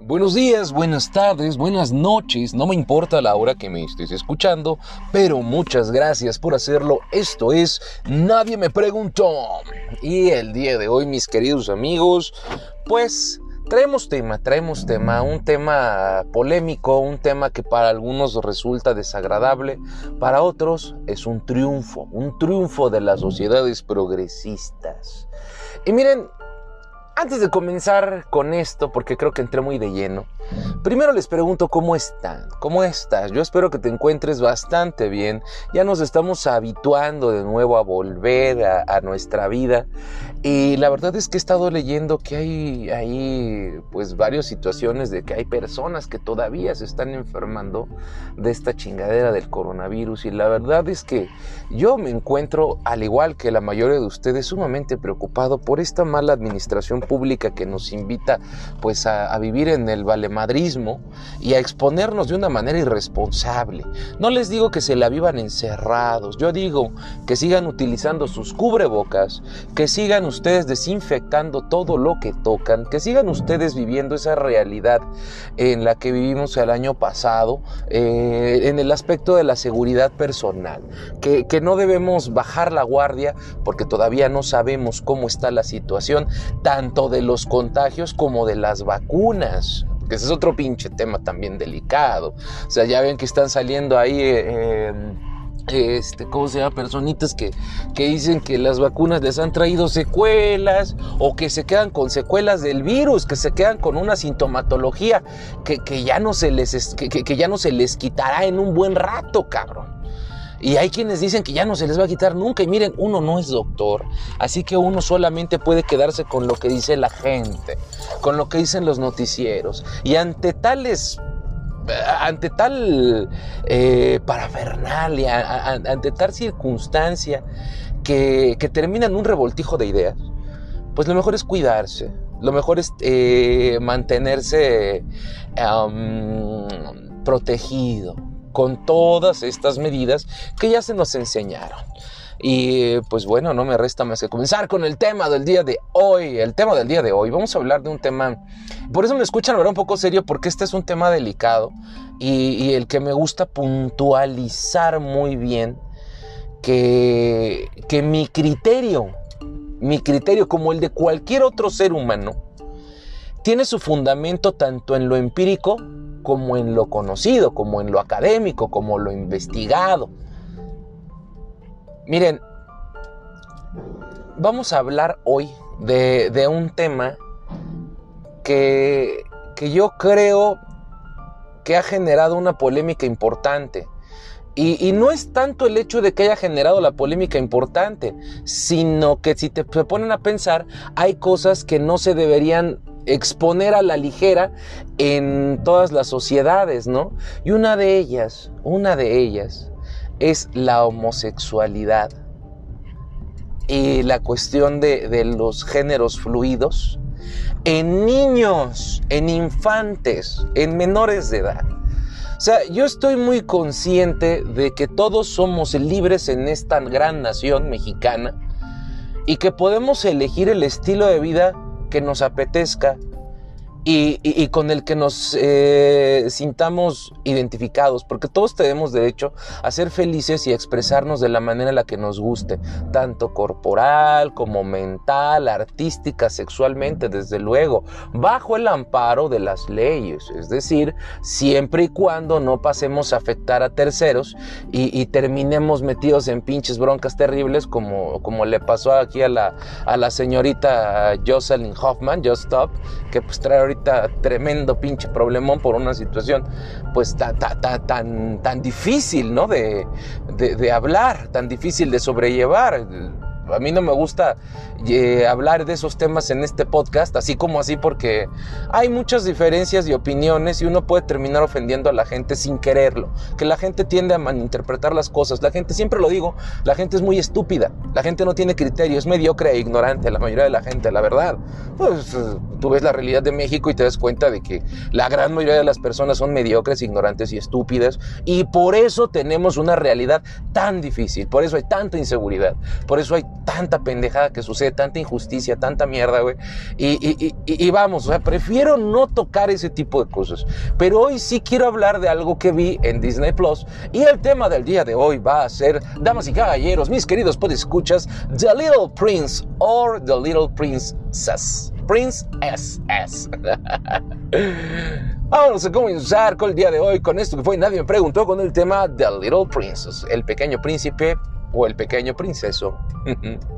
Buenos días, buenas tardes, buenas noches, no me importa la hora que me estés escuchando, pero muchas gracias por hacerlo. Esto es Nadie me preguntó. Y el día de hoy, mis queridos amigos, pues traemos tema, traemos tema, un tema polémico, un tema que para algunos resulta desagradable, para otros es un triunfo, un triunfo de las sociedades progresistas. Y miren, antes de comenzar con esto, porque creo que entré muy de lleno, primero les pregunto cómo están, cómo estás. Yo espero que te encuentres bastante bien. Ya nos estamos habituando de nuevo a volver a, nuestra vida. Y la verdad es que he estado leyendo que hay ahí pues varias situaciones de que hay personas que todavía se están enfermando de esta chingadera del coronavirus. Y la verdad es que yo me encuentro, al igual que la mayoría de ustedes, sumamente preocupado por esta mala administración pública que nos invita pues a, vivir en el valemadrismo y a exponernos de una manera irresponsable. No les digo que se la vivan encerrados, yo digo que sigan utilizando sus cubrebocas, que sigan ustedes desinfectando todo lo que tocan, que sigan ustedes viviendo esa realidad en la que vivimos el año pasado, eh, en el aspecto de la seguridad personal, que no debemos bajar la guardia porque todavía no sabemos cómo está la situación, tanto de los contagios como de las vacunas. Que ese es otro pinche tema también delicado. O sea, ya ven que están saliendo ahí... Eh, este, ¿cómo se llama? Personitas que, que, dicen que las vacunas les han traído secuelas o que se quedan con secuelas del virus, que se quedan con una sintomatología que, que ya, no se les, que, que ya no se les quitará en un buen rato, cabrón. Y hay quienes dicen que ya no se les va a quitar nunca. Y miren, uno no es doctor. Así que uno solamente puede quedarse con lo que dice la gente, con lo que dicen los noticieros. Y ante tales ante tal eh, parafernalia, ante tal circunstancia que, termina en un revoltijo de ideas, pues lo mejor es cuidarse, lo mejor es eh, mantenerse protegido, con todas estas medidas que ya se nos enseñaron. Y pues bueno, no me resta más que comenzar con el tema del día de hoy. El tema del día de hoy. Vamos a hablar de un tema. Por eso me escuchan ahora un poco serio, porque este es un tema delicado y, el que me gusta puntualizar muy bien que, que mi criterio, mi criterio como el de cualquier otro ser humano, tiene su fundamento tanto en lo empírico como en lo conocido, como en lo académico, como lo investigado. Miren, vamos a hablar hoy de, un tema que, que yo creo que ha generado una polémica importante. Y, no es tanto el hecho de que haya generado la polémica importante, sino que si te ponen a pensar, hay cosas que no se deberían exponer a la ligera en todas las sociedades, ¿no? Y una de ellas, una de ellas es la homosexualidad y la cuestión de, de los géneros fluidos en niños, en infantes, en menores de edad. O sea, yo estoy muy consciente de que todos somos libres en esta gran nación mexicana y que podemos elegir el estilo de vida que nos apetezca y, con el que nos eh, sintamos identificados, porque todos tenemos derecho a ser felices y a expresarnos de la manera en la que nos guste, tanto corporal como mental, artística, sexualmente, desde luego, bajo el amparo de las leyes, es decir, siempre y cuando no pasemos a afectar a terceros y, terminemos metidos en pinches broncas terribles como, como le pasó aquí a la, a la señorita Jocelyn Hoffman, Just Stop, que pues trae ahorita tremendo pinche problemón por una situación pues tan, tan, tan difícil, ¿no? De, de hablar, tan difícil de sobrellevar a mí no me gusta eh, hablar de esos temas en este podcast, así como así, porque hay muchas diferencias y opiniones y uno puede terminar ofendiendo a la gente sin quererlo. Que la gente tiende a malinterpretar las cosas. La gente, siempre lo digo, la gente es muy estúpida. La gente no tiene criterio, es mediocre e ignorante, la mayoría de la gente, la verdad. Pues tú ves la realidad de México y te das cuenta de que la gran mayoría de las personas son mediocres, ignorantes y estúpidas. Y por eso tenemos una realidad tan difícil, por eso hay tanta inseguridad, por eso hay tanta pendejada que sucede, tanta injusticia, tanta mierda, güey. Y, vamos, o sea, prefiero no tocar ese tipo de cosas. Pero hoy sí quiero hablar de algo que vi en Disney Plus. Y el tema del día de hoy va a ser, damas y caballeros, mis queridos escuchas The Little Prince or The Little Princess. Prince SS. Vamos a comenzar con el día de hoy con esto que fue Nadie me preguntó con el tema The Little Princess, el pequeño príncipe o el pequeño princeso.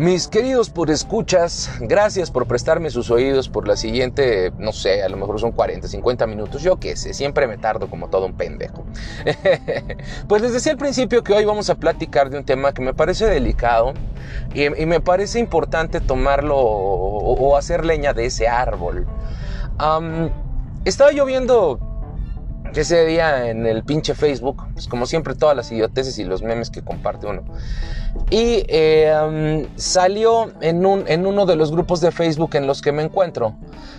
Mis queridos por escuchas, gracias por prestarme sus oídos por la siguiente, no sé, a lo mejor son 40, 50 minutos, yo qué sé, siempre me tardo como todo un pendejo. pues les decía al principio que hoy vamos a platicar de un tema que me parece delicado y, me parece importante tomarlo o, hacer leña de ese árbol. estaba yo viendo ese día en el pinche Facebook, pues como siempre todas las idioteces y los memes que comparte uno. Y eh, salió en, un, en uno de los grupos de Facebook en los que me encuentro,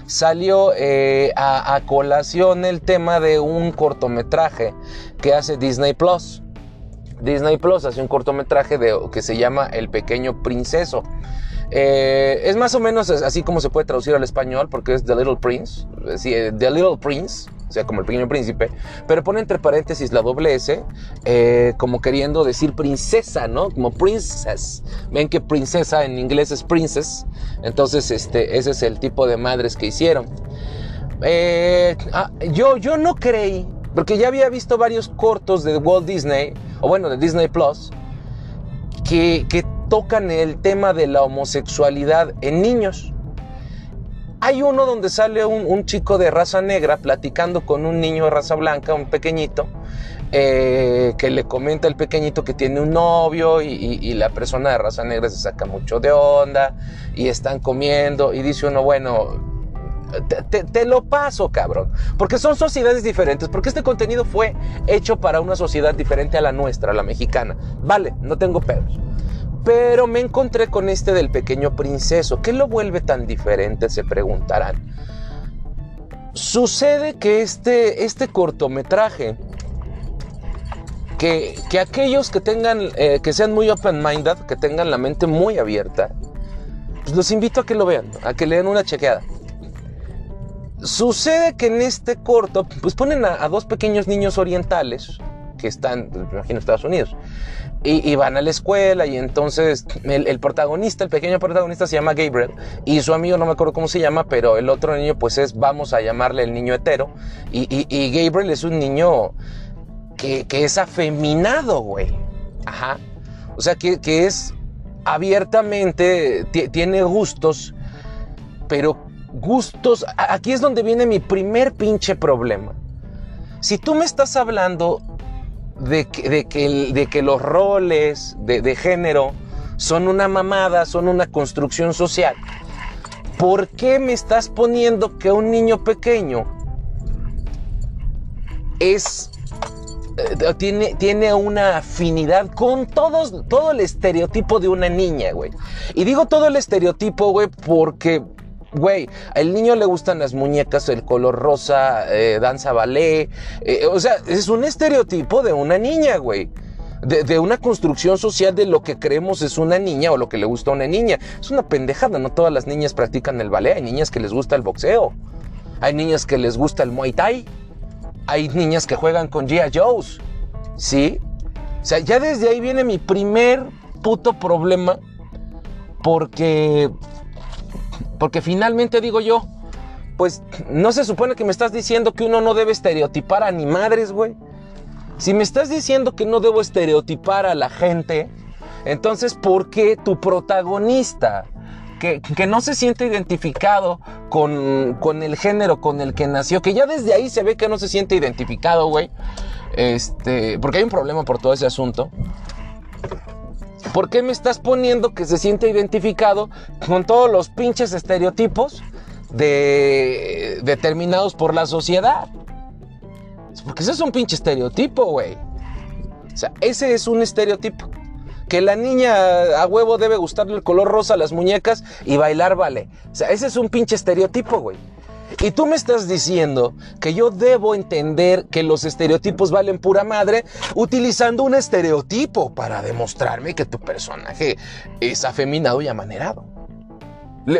salió eh, a, colación el tema de un cortometraje que hace Disney Plus. Disney Plus hace un cortometraje de, que se llama El Pequeño Princeso. Eh, es más o menos así como se puede traducir al español porque es The Little Prince. The Little Prince o sea, como el pequeño príncipe, pero pone entre paréntesis la doble S, eh, como queriendo decir princesa, ¿no? Como princess. Ven que princesa en inglés es princess, entonces este, ese es el tipo de madres que hicieron. Eh, ah, yo, yo no creí, porque ya había visto varios cortos de Walt Disney, o bueno, de Disney Plus, que, que tocan el tema de la homosexualidad en niños. Hay uno donde sale un, chico de raza negra platicando con un niño de raza blanca, un pequeñito, eh, que le comenta al pequeñito que tiene un novio y, la persona de raza negra se saca mucho de onda y están comiendo y dice uno, bueno, te, lo paso, cabrón. Porque son sociedades diferentes. Porque este contenido fue hecho para una sociedad diferente a la nuestra, la mexicana. Vale, no tengo pedos. Pero me encontré con este del pequeño princeso. ¿Qué lo vuelve tan diferente? Se preguntarán. Sucede que este, este cortometraje, que, aquellos que tengan, eh, que sean muy open-minded, que tengan la mente muy abierta, pues los invito a que lo vean, a que le den una chequeada. Sucede que en este corto, pues ponen a, a dos pequeños niños orientales, que están, me imagino, Estados Unidos. Y, van a la escuela y entonces el, protagonista, el pequeño protagonista se llama Gabriel y su amigo no me acuerdo cómo se llama, pero el otro niño pues es, vamos a llamarle el niño hetero. Y, Gabriel es un niño que, es afeminado, güey. Ajá. O sea, que, que es abiertamente, tiene gustos, pero gustos, aquí es donde viene mi primer pinche problema. Si tú me estás hablando de que, de que, los roles de, género son una mamada, son una construcción social. ¿Por qué me estás poniendo que un niño pequeño es eh, tiene, tiene, una afinidad con todos, todo el estereotipo de una niña, güey. Y digo todo el estereotipo, güey, porque Güey, al niño le gustan las muñecas, el color rosa, eh, danza ballet. Eh, o sea, es un estereotipo de una niña, güey. De, una construcción social de lo que creemos es una niña o lo que le gusta a una niña. Es una pendejada, no todas las niñas practican el ballet. Hay niñas que les gusta el boxeo. Hay niñas que les gusta el muay thai. Hay niñas que juegan con G.I. Joe's. ¿Sí? O sea, ya desde ahí viene mi primer puto problema. Porque porque finalmente digo yo, pues no se supone que me estás diciendo que uno no debe estereotipar a ni madres, güey. Si me estás diciendo que no debo estereotipar a la gente, entonces ¿por qué tu protagonista, que, no se siente identificado con, con, el género con el que nació, que ya desde ahí se ve que no se siente identificado, güey, este, porque hay un problema por todo ese asunto, ¿Por qué me estás poniendo que se siente identificado con todos los pinches estereotipos de, determinados por la sociedad? Porque ese es un pinche estereotipo, güey. O sea, ese es un estereotipo. Que la niña a huevo debe gustarle el color rosa a las muñecas y bailar vale. O sea, ese es un pinche estereotipo, güey. Y tú me estás diciendo que yo debo entender que los estereotipos valen pura madre utilizando un estereotipo para demostrarme que tu personaje es afeminado y amanerado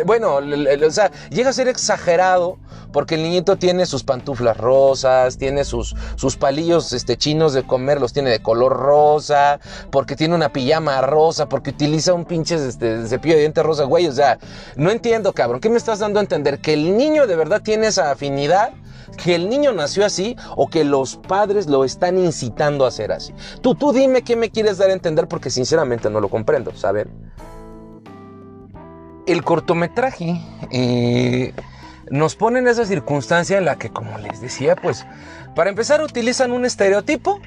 bueno, o sea, llega a ser exagerado porque el niñito tiene sus pantuflas rosas, tiene sus, sus palillos este, chinos de comer, los tiene de color rosa, porque tiene una pijama rosa, porque utiliza un pinche este, cepillo de dientes rosa, güey. O sea, no entiendo, cabrón. ¿Qué me estás dando a entender? ¿Que el niño de verdad tiene esa afinidad? ¿Que el niño nació así o que los padres lo están incitando a ser así? Tú, tú dime qué me quieres dar a entender porque sinceramente no lo comprendo, ¿saben? El cortometraje eh, nos pone en esa circunstancia en la que, como les decía, pues, para empezar utilizan un estereotipo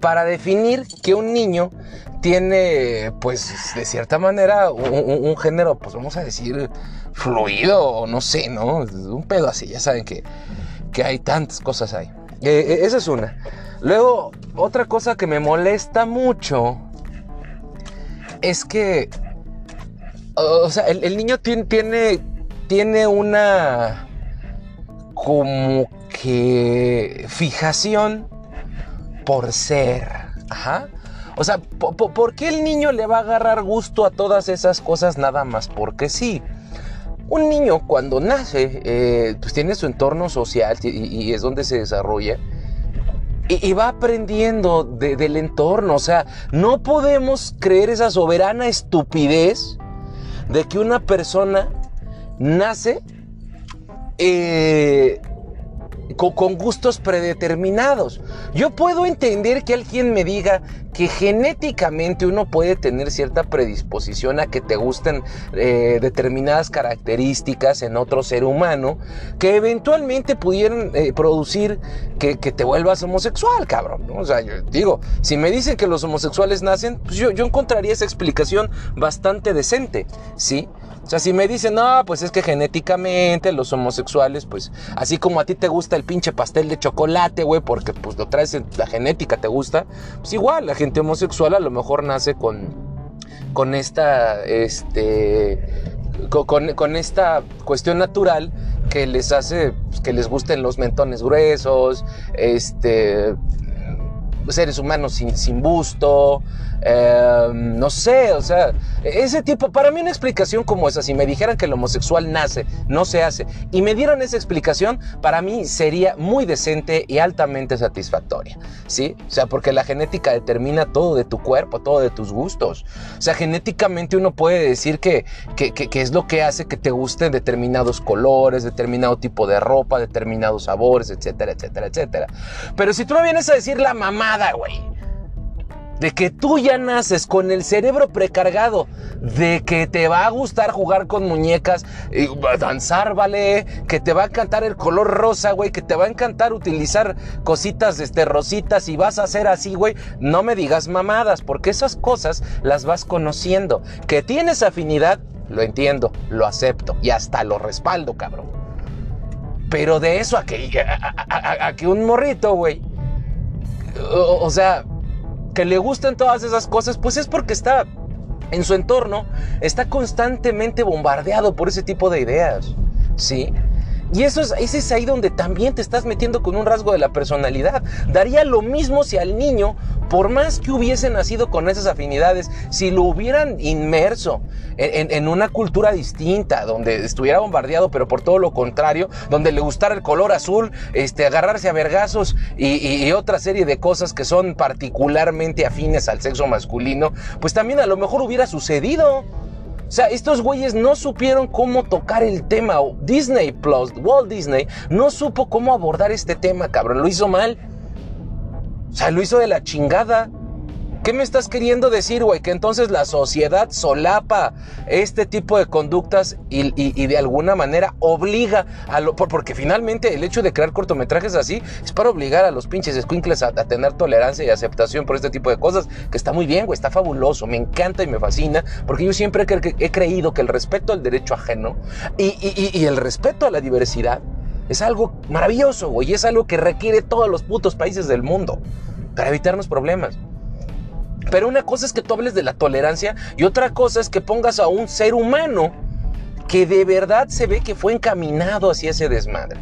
para definir que un niño tiene, pues, de cierta manera, un, género, pues, vamos a decir, fluido, o no sé, ¿no? Un pedo así, ya saben que, que hay tantas cosas ahí. Eh, eh, esa es una. Luego, otra cosa que me molesta mucho es que o sea, el, niño tiene, tiene, tiene una como que fijación por ser. Ajá. O sea, ¿por qué el niño le va a agarrar gusto a todas esas cosas nada más? Porque sí. Un niño cuando nace, eh, pues tiene su entorno social y, es donde se desarrolla. Y, va aprendiendo del entorno. O sea, no podemos creer esa soberana estupidez de que una persona nace eh, con, gustos predeterminados. Yo puedo entender que alguien me diga que genéticamente uno puede tener cierta predisposición a que te gusten eh, determinadas características en otro ser humano que eventualmente pudieran eh, producir que, te vuelvas homosexual, cabrón. O sea, yo digo, si me dicen que los homosexuales nacen, pues yo encontraría esa explicación bastante decente, ¿sí? O sea, si me dicen, no, pues es que genéticamente los homosexuales, pues así como a ti te gusta el pinche pastel de chocolate, güey, porque pues lo traes en la genética, te gusta, pues igual, la gente homosexual a lo mejor nace con, con esta, este, con, con esta cuestión natural que les hace pues, que les gusten los mentones gruesos, este, seres humanos sin, sin busto, Em, no sé, o sea, ese tipo, para mí una explicación como esa, si me dijeran que el homosexual nace, no se hace, y me dieran esa explicación, para mí sería muy decente y altamente satisfactoria, ¿sí? O sea, porque la genética determina todo de tu cuerpo, todo de tus gustos. O sea, genéticamente uno puede decir que, que, que es lo que hace que te gusten determinados colores, determinado tipo de ropa, determinados sabores, etcétera, etcétera, etcétera. Pero si tú me vienes a decir la mamada, güey, de que tú ya naces con el cerebro precargado, de que te va a gustar jugar con muñecas, y danzar, vale, que te va a encantar el color rosa, güey, que te va a encantar utilizar cositas, este, rositas y vas a hacer así, güey, no me digas mamadas, porque esas cosas las vas conociendo. Que tienes afinidad, lo entiendo, lo acepto y hasta lo respaldo, cabrón. Pero de eso a que, a, que un morrito, güey, o sea, que le gusten todas esas cosas, pues es porque está en su entorno, está constantemente bombardeado por ese tipo de ideas, ¿sí? Y eso es, ese es ahí donde también te estás metiendo con un rasgo de la personalidad. Daría lo mismo si al niño, por más que hubiese nacido con esas afinidades, si lo hubieran inmerso en, una cultura distinta, donde estuviera bombardeado, pero por todo lo contrario, donde le gustara el color azul, este, agarrarse a vergazos y, y otra serie de cosas que son particularmente afines al sexo masculino, pues también a lo mejor hubiera sucedido. O sea, estos güeyes no supieron cómo tocar el tema. Disney Plus, Walt Disney, no supo cómo abordar este tema, cabrón. Lo hizo mal. O sea, lo hizo de la chingada. ¿Qué me estás queriendo decir, güey? Que entonces la sociedad solapa este tipo de conductas y, de alguna manera obliga a lo. Porque finalmente el hecho de crear cortometrajes así es para obligar a los pinches squinkles a, tener tolerancia y aceptación por este tipo de cosas, que está muy bien, güey, está fabuloso, me encanta y me fascina, porque yo siempre he, creído que el respeto al derecho ajeno y, el respeto a la diversidad es algo maravilloso, güey, y es algo que requiere todos los putos países del mundo para evitarnos problemas. Pero una cosa es que tú hables de la tolerancia y otra cosa es que pongas a un ser humano que de verdad se ve que fue encaminado hacia ese desmadre.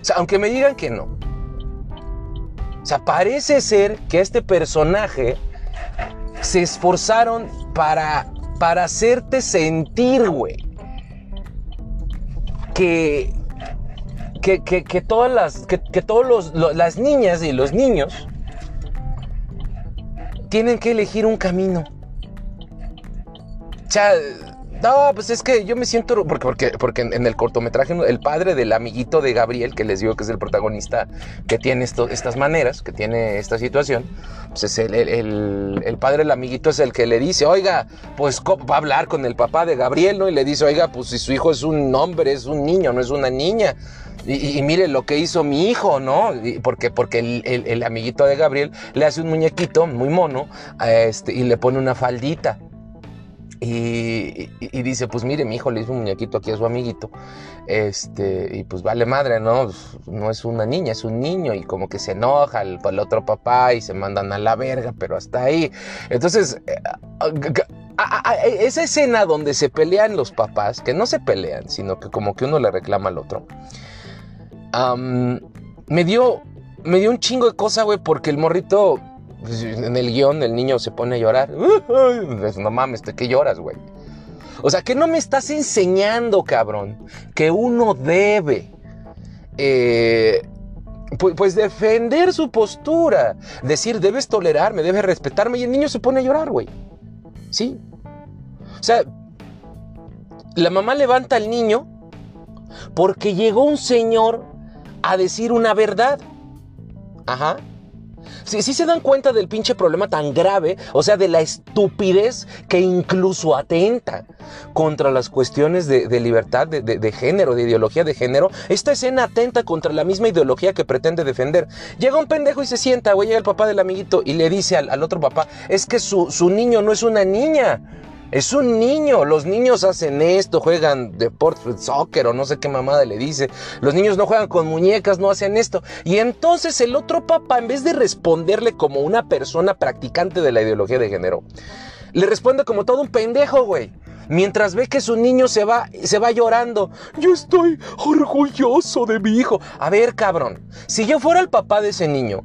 O sea, aunque me digan que no. O sea, parece ser que este personaje se esforzaron para, para hacerte sentir, güey. Que, que, que, todas las, que, todos las niñas y los niños tienen que elegir un camino. Sea, no, pues es que yo me siento. Porque, porque, porque en, el cortometraje, el padre del amiguito de Gabriel, que les digo que es el protagonista que tiene estas maneras, que tiene esta situación, pues es el, el, padre del amiguito es el que le dice, oiga, pues va a hablar con el papá de Gabriel, ¿no? Y le dice, oiga, pues si su hijo es un hombre, es un niño, no es una niña. Y, mire lo que hizo mi hijo, ¿no? porque porque el, amiguito de Gabriel le hace un muñequito muy mono este, y le pone una faldita. Y, dice, pues mire, mi hijo le hizo un muñequito aquí a su amiguito. Este, y pues vale madre, ¿no? No es una niña, es un niño. Y como que se enoja el, otro papá y se mandan a la verga, pero hasta ahí. Entonces, eh, esa escena donde se pelean los papás, que no se pelean, sino que como que uno le reclama al otro, me dio, me dio un chingo de cosa, güey, porque el morrito pues, en el guion el niño se pone a llorar. Pues, no mames, ¿de qué lloras, güey? O sea, que no me estás enseñando, cabrón, que uno debe, eh, pues, defender su postura, decir, debes tolerarme, debes respetarme, y el niño se pone a llorar, güey. ¿Sí? O sea, la mamá levanta al niño porque llegó un señor a decir una verdad. Ajá. Si se dan cuenta del pinche problema tan grave, o sea, de la estupidez que incluso atenta contra las cuestiones de, libertad de, género, de ideología de género. Esta escena atenta contra la misma ideología que pretende defender. Llega un pendejo y se sienta, güey, llega el papá del amiguito y le dice al, otro papá, es que su, su niño no es una niña. Es un niño, los niños hacen esto, juegan deporte, soccer o no sé qué mamada le dice. Los niños no juegan con muñecas, no hacen esto. Y entonces el otro papá, en vez de responderle como una persona practicante de la ideología de género, le responde como todo un pendejo, güey. Mientras ve que su niño se va, se va llorando. Yo estoy orgulloso de mi hijo. A ver, cabrón, si yo fuera el papá de ese niño,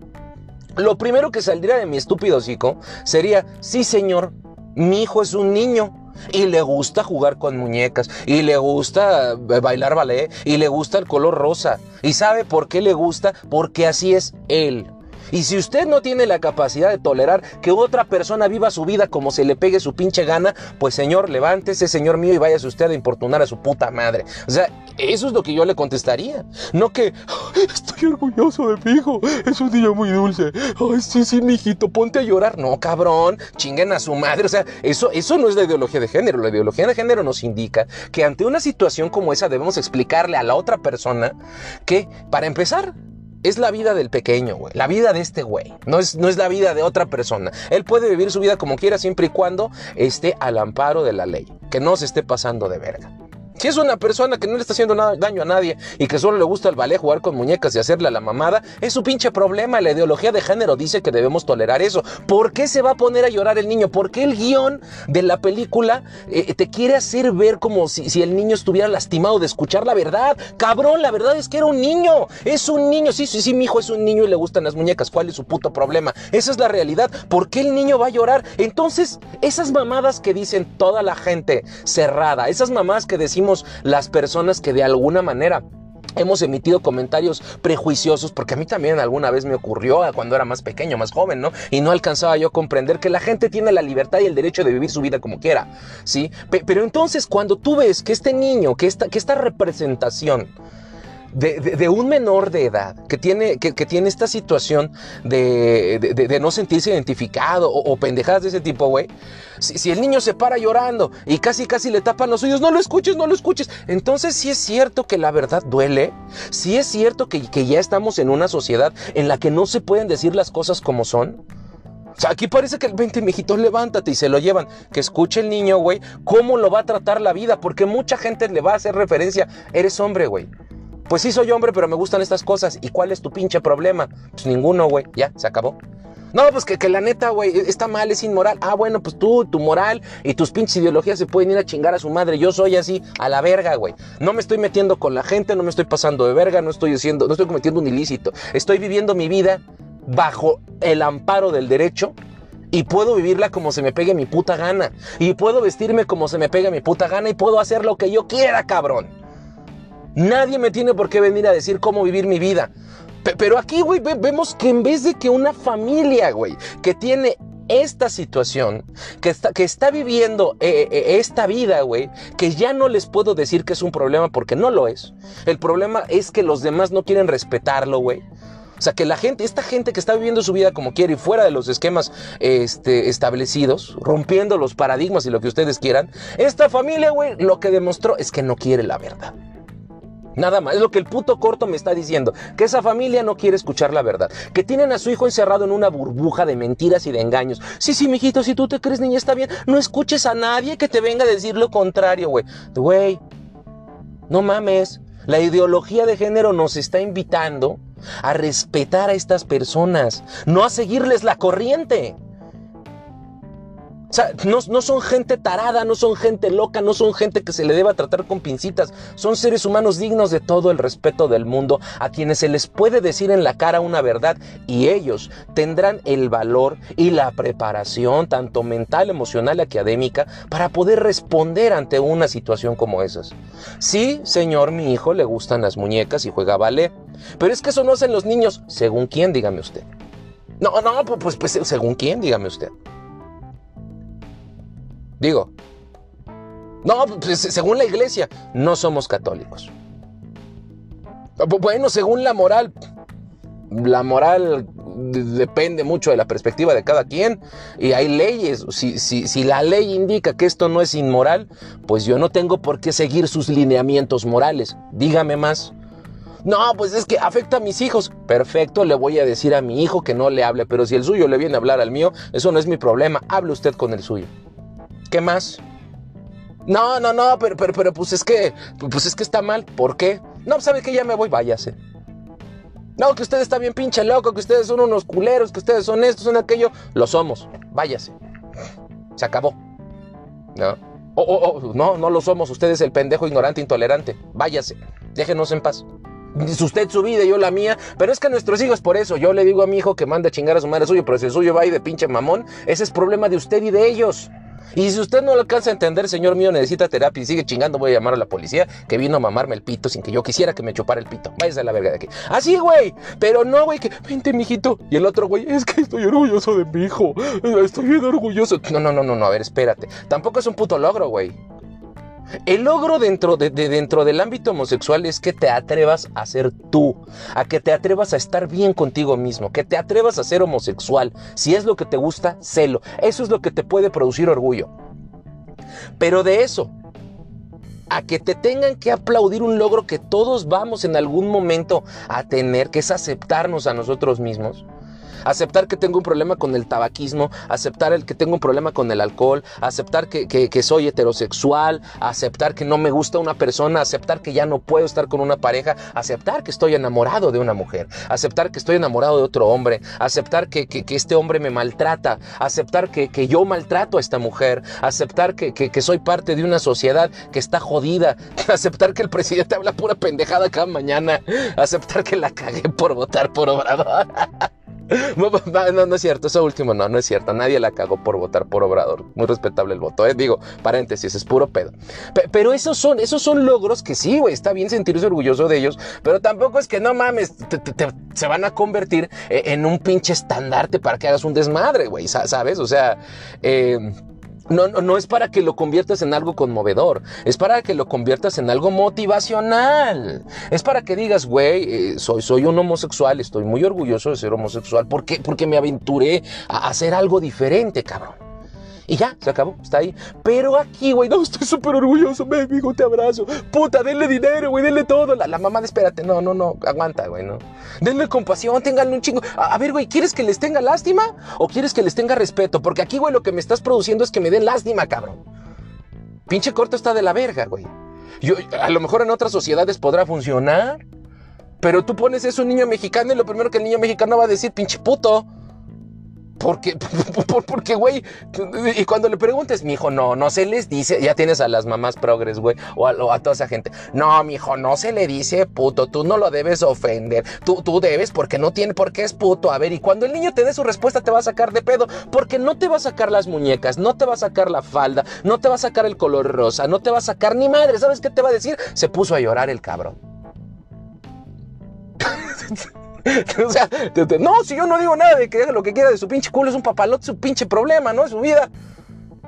lo primero que saldría de mi estúpido hocico sería, sí señor, mi hijo es un niño y le gusta jugar con muñecas y le gusta eh, bailar ballet y le gusta el color rosa. ¿Y sabe por qué le gusta? Porque así es él. Y si usted no tiene la capacidad de tolerar que otra persona viva su vida como se le pegue su pinche gana, pues señor, levántese, señor mío, y váyase usted a importunar a su puta madre. O sea, eso es lo que yo le contestaría. No que estoy orgulloso de mi hijo, es un niño muy dulce. Ay, sí, sí, mijito, ponte a llorar. No, cabrón, chinguen a su madre. O sea, eso, eso no es la ideología de género. La ideología de género nos indica que ante una situación como esa debemos explicarle a la otra persona que, para empezar, es la vida del pequeño, güey. La vida de este güey. No es, no es la vida de otra persona. Él puede vivir su vida como quiera siempre y cuando esté al amparo de la ley. Que no se esté pasando de verga. Si es una persona que no le está haciendo nada, daño a nadie y que solo le gusta el ballet, jugar con muñecas y hacerle a la mamada, es su pinche problema. La ideología de género dice que debemos tolerar eso. ¿Por qué se va a poner a llorar el niño? ¿Por qué el guion de la película eh, te quiere hacer ver como si, si, el niño estuviera lastimado de escuchar la verdad? Cabrón, la verdad es que era un niño. Es un niño. Sí, sí, sí, mi hijo es un niño y le gustan las muñecas. ¿Cuál es su puto problema? Esa es la realidad. ¿Por qué el niño va a llorar? Entonces, esas mamadas que dicen toda la gente cerrada, esas mamadas que decimos las personas que de alguna manera hemos emitido comentarios prejuiciosos, porque a mí también alguna vez me ocurrió cuando era más pequeño, más joven, ¿no? Y no alcanzaba yo a comprender que la gente tiene la libertad y el derecho de vivir su vida como quiera, ¿sí? Pero entonces cuando tú ves que este niño, que que esta representación, de, un menor de edad que tiene, que, tiene esta situación de, no sentirse identificado o, pendejadas de ese tipo, güey. Si, el niño se para llorando y casi casi le tapan los oídos, no lo escuches, no lo escuches. Entonces sí es cierto que la verdad duele. Sí es cierto que, que ya estamos en una sociedad en la que no se pueden decir las cosas como son. O sea, aquí parece que el 20 mijitos levántate y se lo llevan. Que escuche el niño, güey, cómo lo va a tratar la vida. Porque mucha gente le va a hacer referencia. Eres hombre, güey. Pues sí soy hombre, pero me gustan estas cosas. ¿Y cuál es tu pinche problema? Pues ninguno, güey. Ya, se acabó. No, pues que, que la neta, güey, está mal, es inmoral. Ah, bueno, pues tú, tu moral y tus pinches ideologías se pueden ir a chingar a su madre. Yo soy así, a la verga, güey. No me estoy metiendo con la gente, no me estoy pasando de verga, no estoy haciendo, no estoy cometiendo un ilícito. Estoy viviendo mi vida bajo el amparo del derecho y puedo vivirla como se me pegue mi puta gana. Y puedo vestirme como se me pegue mi puta gana y puedo hacer lo que yo quiera, cabrón. Nadie me tiene por qué venir a decir cómo vivir mi vida. Pero aquí, güey, vemos que en vez de que una familia, güey, que tiene esta situación, que está, viviendo eh, eh, esta vida, güey, que ya no les puedo decir que es un problema porque no lo es. El problema es que los demás no quieren respetarlo, güey. O sea, que la gente, esta gente que está viviendo su vida como quiere y fuera de los esquemas este, establecidos, rompiendo los paradigmas y lo que ustedes quieran, esta familia, güey, lo que demostró es que no quiere la verdad. Nada más, es lo que el puto corto me está diciendo, que esa familia no quiere escuchar la verdad, que tienen a su hijo encerrado en una burbuja de mentiras y de engaños. Sí, sí, mijito, si tú te crees niña está bien, no escuches a nadie que te venga a decir lo contrario, güey. Güey, no mames, la ideología de género nos está invitando a respetar a estas personas, no a seguirles la corriente. O sea, no, son gente tarada, no son gente loca, no son gente que se le deba tratar con pincitas. Son seres humanos dignos de todo el respeto del mundo, a quienes se les puede decir en la cara una verdad y ellos tendrán el valor y la preparación, tanto mental, emocional y académica, para poder responder ante una situación como esas. Sí, señor, mi hijo le gustan las muñecas y juega ballet, pero es que eso no hacen los niños. ¿Según quién? Dígame usted. No, no, pues, pues según quién, dígame usted. Digo, no, pues, según la iglesia, no somos católicos. Bueno, según la moral, la moral depende mucho de la perspectiva de cada quien y hay leyes. Si, si, la ley indica que esto no es inmoral, pues yo no tengo por qué seguir sus lineamientos morales. Dígame más. No, pues es que afecta a mis hijos. Perfecto, le voy a decir a mi hijo que no le hable, pero si el suyo le viene a hablar al mío, eso no es mi problema. Hable usted con el suyo. ¿Qué más? No, no, no, pero, pero, pero pues es que, pues es que está mal. ¿Por qué? No, ¿sabe que Ya me voy, váyase. No, que usted está bien pinche loco, que ustedes son unos culeros, que ustedes son estos, son aquello. Lo somos, váyase. Se acabó. No. Oh, oh, oh, no, no lo somos. Usted es el pendejo ignorante, intolerante. Váyase. Déjenos en paz. Es usted su vida, yo la mía. Pero es que nuestros hijos, por eso, yo le digo a mi hijo que manda a chingar a su madre suyo, pero si el suyo va ahí de pinche mamón, ese es problema de usted y de ellos. Y si usted no lo alcanza a entender, señor mío, necesita terapia y sigue chingando, voy a llamar a la policía que vino a mamarme el pito sin que yo quisiera que me chupara el pito. Váyase a la verga de aquí. Así, güey. Pero no, güey, que vente, mijito. Y el otro, güey, es que estoy orgulloso de mi hijo. Estoy bien orgulloso. No, no, no, no, no. A ver, espérate. Tampoco es un puto logro, güey. El logro dentro, de, dentro del ámbito homosexual es que te atrevas a ser tú, a que te atrevas a estar bien contigo mismo, que te atrevas a ser homosexual. Si es lo que te gusta, celo. Eso es lo que te puede producir orgullo. Pero de eso, a que te tengan que aplaudir un logro que todos vamos en algún momento a tener, que es aceptarnos a nosotros mismos, aceptar que tengo un problema con el tabaquismo, aceptar el que tengo un problema con el alcohol, aceptar que, que, soy heterosexual, aceptar que no me gusta una persona, aceptar que ya no puedo estar con una pareja, aceptar que estoy enamorado de una mujer, aceptar que estoy enamorado de otro hombre, aceptar que, que este hombre me maltrata, aceptar que, yo maltrato a esta mujer, aceptar que, soy parte de una sociedad que está jodida, aceptar que el presidente habla pura pendejada cada mañana, aceptar que la cagué por votar por Obrador. No, no es cierto, eso último no, no es cierto. Nadie la cagó por votar por Obrador. Muy respetable el voto, ¿eh? digo, paréntesis, es puro pedo. pero esos son, esos son logros que sí, güey, está bien sentirse orgulloso de ellos, pero tampoco es que no mames, se van a convertir eh, en un pinche estandarte para que hagas un desmadre, güey, ¿sabes? O sea, eh no, no, es para que lo conviertas en algo conmovedor, es para que lo conviertas en algo motivacional. Es para que digas, güey, eh, soy, soy un homosexual, estoy muy orgulloso de ser homosexual. ¿Por qué? Porque me aventuré a hacer algo diferente, cabrón. Y ya, se acabó, está ahí. Pero aquí, güey, no, estoy súper orgulloso, ven, amigo, te abrazo. Puta, denle dinero, güey, denle todo. La, mamá, espérate, no, no, no, aguanta, güey, no. Denle compasión, ténganle un chingo. A, ver, güey, ¿quieres que les tenga lástima o quieres que les tenga respeto? Porque aquí, güey, lo que me estás produciendo es que me den lástima, cabrón. Pinche corto está de la verga, güey. Yo, a lo mejor en otras sociedades podrá funcionar. Pero tú pones eso un niño mexicano y lo primero que el niño mexicano va a decir, pinche puto. Porque, porque, güey, y cuando le preguntes, mi hijo, no, no se les dice, ya tienes a las mamás progres, güey, o a, toda esa gente. No, mi hijo, no se le dice puto, tú no lo debes ofender, tú, tú debes porque no tiene por qué es puto. A ver, y cuando el niño te dé su respuesta, te va a sacar de pedo, porque no te va a sacar las muñecas, no te va a sacar la falda, no te va a sacar el color rosa, no te va a sacar ni madre. ¿Sabes qué te va a decir? Se puso a llorar el cabrón. o sea, no, si yo no digo nada de que haga lo que quiera de su pinche culo, es un papalote, su pinche problema, ¿no? Es su vida.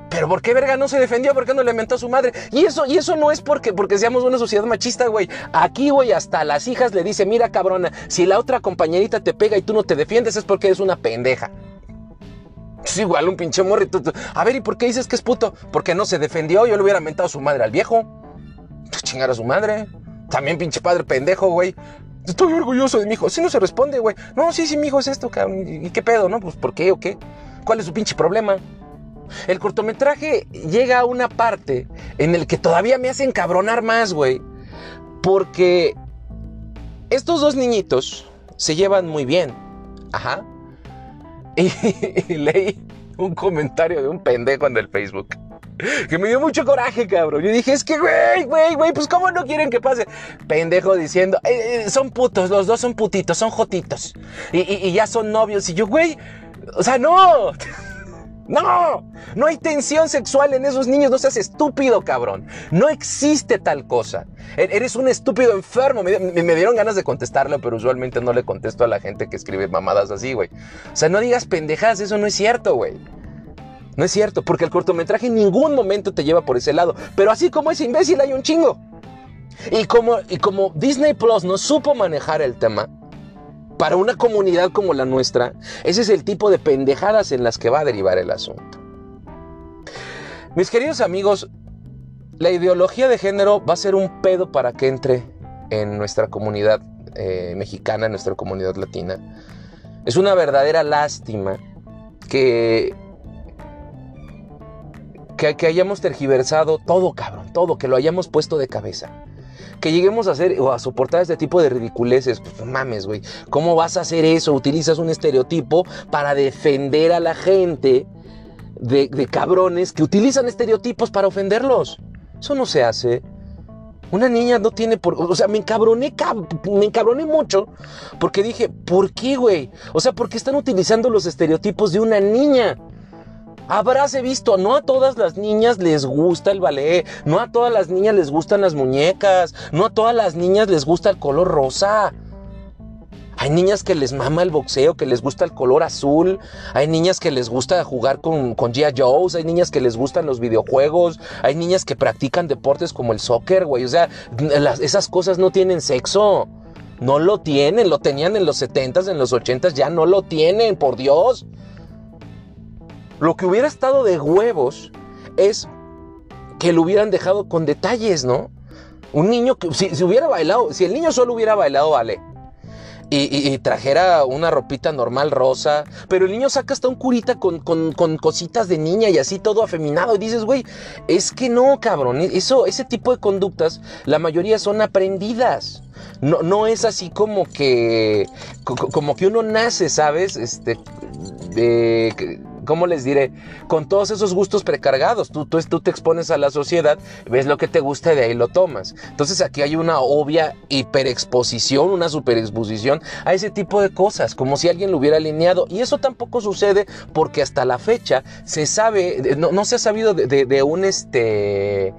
Pero ¿por qué verga no se defendió? ¿Por qué no le mentó a su madre? Y eso, y eso no es porque, porque seamos una sociedad machista, güey. Aquí, güey, hasta las hijas le dice, mira, cabrona, si la otra compañerita te pega y tú no te defiendes es porque eres una pendeja. Es igual un pinche morrito. A ver, ¿y por qué dices que es puto? Porque no se defendió. Yo le hubiera mentado a su madre al viejo. Chingar a su madre. También pinche padre pendejo, güey. Estoy orgulloso de mi hijo. Si no se responde, güey. No, sí, sí, mi hijo es esto, cabrón. ¿Y qué pedo, no? Pues, ¿por qué o qué? ¿Cuál es su pinche problema? El cortometraje llega a una parte en el que todavía me hace encabronar más, güey. Porque estos dos niñitos se llevan muy bien. Ajá. Y, y leí un comentario de un pendejo en el Facebook que me dio mucho coraje, cabrón. Yo dije, es que, güey, güey, güey, pues ¿cómo no quieren que pase? Pendejo diciendo, eh, eh, son putos, los dos son putitos, son jotitos. Y, ya son novios. Y yo, güey, o sea, no. No, no hay tensión sexual en esos niños, no seas estúpido, cabrón. No existe tal cosa. E-, eres un estúpido enfermo. Me, dieron ganas de contestarlo, pero usualmente no le contesto a la gente que escribe mamadas así, güey. O sea, no digas pendejadas, eso no es cierto, güey. No es cierto, porque el cortometraje en ningún momento te lleva por ese lado. Pero así como ese imbécil hay un chingo. Y como, y como Disney Plus no supo manejar el tema, para una comunidad como la nuestra, ese es el tipo de pendejadas en las que va a derivar el asunto. Mis queridos amigos, la ideología de género va a ser un pedo para que entre en nuestra comunidad eh, mexicana, en nuestra comunidad latina. Es una verdadera lástima que que, hayamos tergiversado todo, cabrón, todo, que lo hayamos puesto de cabeza. Que lleguemos a hacer o a soportar este tipo de ridiculeces, pues mames, güey. ¿Cómo vas a hacer eso? Utilizas un estereotipo para defender a la gente de, cabrones que utilizan estereotipos para ofenderlos. Eso no se hace. Una niña no tiene por... O sea, me encabroné, me encabroné mucho porque dije, ¿por qué, güey? O sea, porque están utilizando los estereotipos de una niña. Habráse visto, no a todas las niñas les gusta el ballet, no a todas las niñas les gustan las muñecas, no a todas las niñas les gusta el color rosa. Hay niñas que les mama el boxeo, que les gusta el color azul. Hay niñas que les gusta jugar con, con G.I. Joe's. Hay niñas que les gustan los videojuegos. Hay niñas que practican deportes como el soccer, güey. O sea, esas cosas no tienen sexo. No lo tienen. Lo tenían en los 70s, en los 80s. Ya no lo tienen, por Dios. Lo que hubiera estado de huevos es que lo hubieran dejado con detalles, ¿no? Un niño que, si, hubiera bailado, si el niño solo hubiera bailado, vale. Y, trajera una ropita normal rosa, pero el niño saca hasta un curita con, con, cositas de niña y así todo afeminado. Y dices, güey, es que no, cabrón. Eso, ese tipo de conductas, la mayoría son aprendidas. No, no es así como que, como que uno nace, ¿sabes? Este, de ¿cómo les diré? Con todos esos gustos precargados. Tú, tú, te expones a la sociedad, ves lo que te gusta y de ahí lo tomas. Entonces aquí hay una obvia hiperexposición, una superexposición a ese tipo de cosas, como si alguien lo hubiera alineado. Y eso tampoco sucede porque hasta la fecha se sabe, no, se ha sabido de, un este...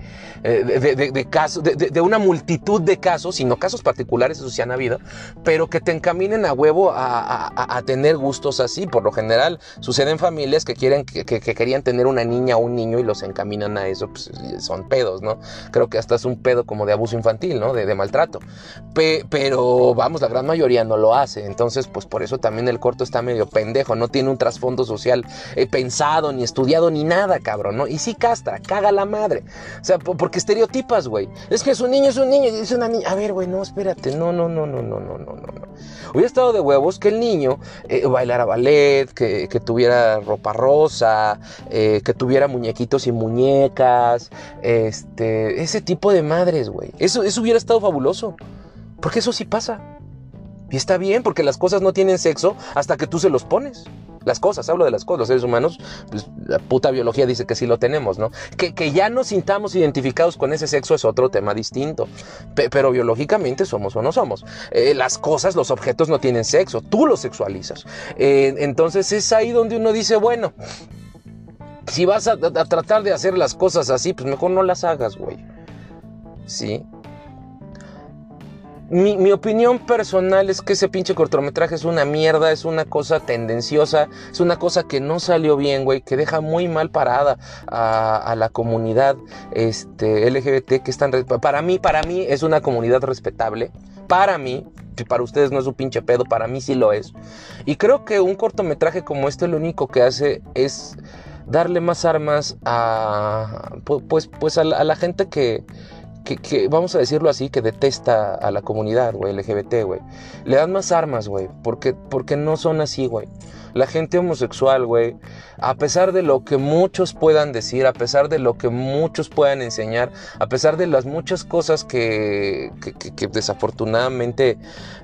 Eh, de, casos, de, una multitud de casos, sino casos particulares, eso sí han habido, pero que te encaminen a huevo a, tener gustos así. Por lo general sucede en familias que quieren que, querían tener una niña o un niño y los encaminan a eso, pues son pedos, ¿no? Creo que hasta es un pedo como de abuso infantil, ¿no? De, maltrato. pero vamos, la gran mayoría no lo hace. Entonces, pues por eso también el corto está medio pendejo, no tiene un trasfondo social eh, pensado, ni estudiado, ni nada, cabrón, ¿no? Y sí castra, caga la madre. O sea, porque porque estereotipas, güey. Es que es un niño, es un niño, es una niña. A ver, güey, no, espérate. No, no, no, no, no, no, no, no. Hubiera estado de huevos que el niño eh, bailara ballet, que, tuviera ropa rosa, eh, que tuviera muñequitos y muñecas, este, ese tipo de madres, güey. Eso, eso hubiera estado fabuloso. Porque eso sí pasa. Y está bien, porque las cosas no tienen sexo hasta que tú se los pones. Las cosas, hablo de las cosas, los seres humanos, pues, la puta biología dice que sí lo tenemos, ¿no? Que, que ya nos sintamos identificados con ese sexo es otro tema distinto, pero biológicamente somos o no somos. Eh, las cosas, los objetos no tienen sexo, tú los sexualizas. Eh, entonces es ahí donde uno dice, bueno, si vas a, tratar de hacer las cosas así, pues mejor no las hagas, güey. ¿Sí? Mi, opinión personal es que ese pinche cortometraje es una mierda, es una cosa tendenciosa, es una cosa que no salió bien, güey, que deja muy mal parada a, la comunidad este, LGBT que están... Para mí, para mí es una comunidad respetable. Para mí, si para ustedes no es un pinche pedo, para mí sí lo es. Y creo que un cortometraje como este lo único que hace es darle más armas a, pues, pues a la gente que que, vamos a decirlo así, que detesta a la comunidad, güey, LGBT, güey. Le dan más armas, güey, porque, porque no son así, güey. La gente homosexual, güey, a pesar de lo que muchos puedan decir, a pesar de lo que muchos puedan enseñar, a pesar de las muchas cosas que, que, desafortunadamente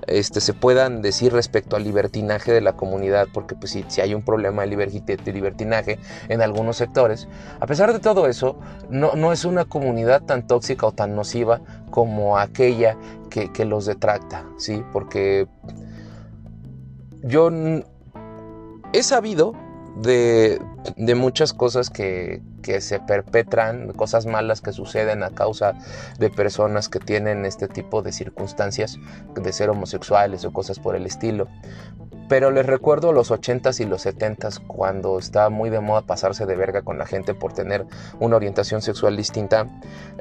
este, se puedan decir respecto al libertinaje de la comunidad, porque pues si, si hay un problema de, libertinaje en algunos sectores, a pesar de todo eso, no, no es una comunidad tan tóxica o tan nociva como aquella que, que los detracta, ¿sí? Porque yo he sabido de, muchas cosas que, se perpetran, cosas malas que suceden a causa de personas que tienen este tipo de circunstancias, de ser homosexuales o cosas por el estilo. Pero les recuerdo los 80s y los 70s cuando estaba muy de moda pasarse de verga con la gente por tener una orientación sexual distinta.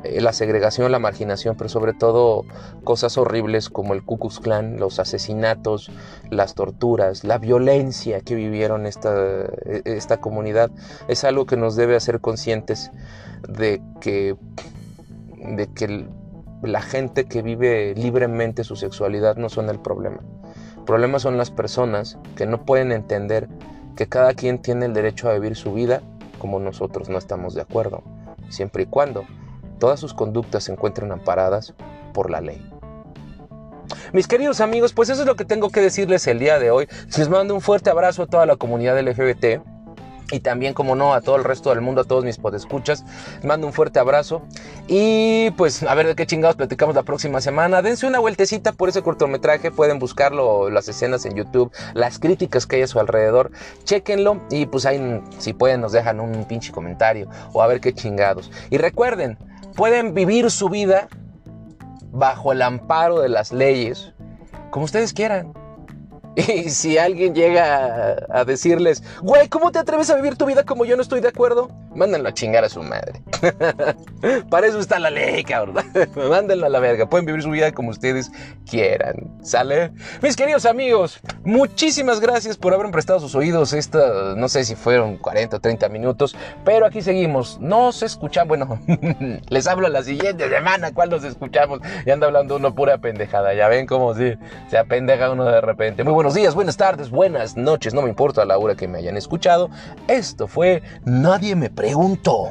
Eh, la segregación, la marginación, pero sobre todo cosas horribles como el Ku Klux Klan, los asesinatos, las torturas, la violencia que vivieron esta, e, esta comunidad. Es algo que nos debe hacer conscientes de que, de que la gente que vive libremente su sexualidad no son el problema. Problema son las personas que no pueden entender que cada quien tiene el derecho a vivir su vida como nosotros no estamos de acuerdo, siempre y cuando todas sus conductas se encuentren amparadas por la ley. Mis queridos amigos, pues eso es lo que tengo que decirles el día de hoy. Les mando un fuerte abrazo a toda la comunidad LGBT y también, como no, a todo el resto del mundo, a todos mis podescuchas. Les mando un fuerte abrazo. Y pues, a ver de qué chingados platicamos la próxima semana. Dense una vueltecita por ese cortometraje. Pueden buscarlo, las escenas en YouTube, las críticas que hay a su alrededor. Chequenlo y pues ahí, si pueden, nos dejan un pinche comentario o a ver qué chingados. Y recuerden, pueden vivir su vida bajo el amparo de las leyes, como ustedes quieran. Y si alguien llega a, decirles, güey, ¿cómo te atreves a vivir tu vida como yo no estoy de acuerdo? Mándenlo a chingar a su madre. Para eso está la ley, cabrón. Mándenlo a la verga. Pueden vivir su vida como ustedes quieran. ¿Sale? Mis queridos amigos, muchísimas gracias por haber prestado sus oídos. Esta, no sé si fueron 40 o 30 minutos, pero aquí seguimos. Nos escuchamos. Bueno, les hablo la siguiente semana. ¿Cuál nos escuchamos? Y anda hablando uno pura pendejada. Ya ven cómo sí, se apendeja uno de repente. Muy buenos días, buenas tardes, buenas noches. No me importa la hora que me hayan escuchado. Esto fue Nadie me preguntó.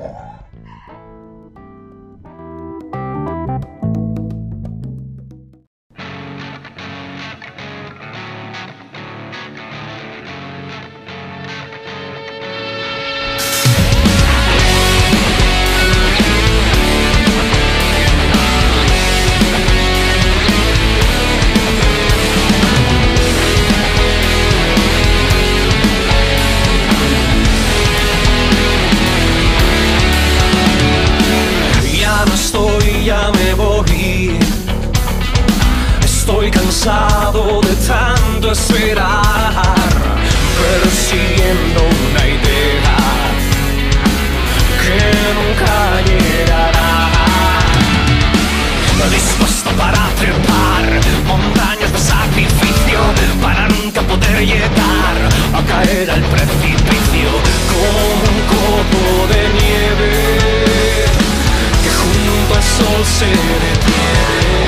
para trepar, montañas de sacrificio para nunca poder llegar a caer al precipicio como un copo de nieve que junto al sol se detiene.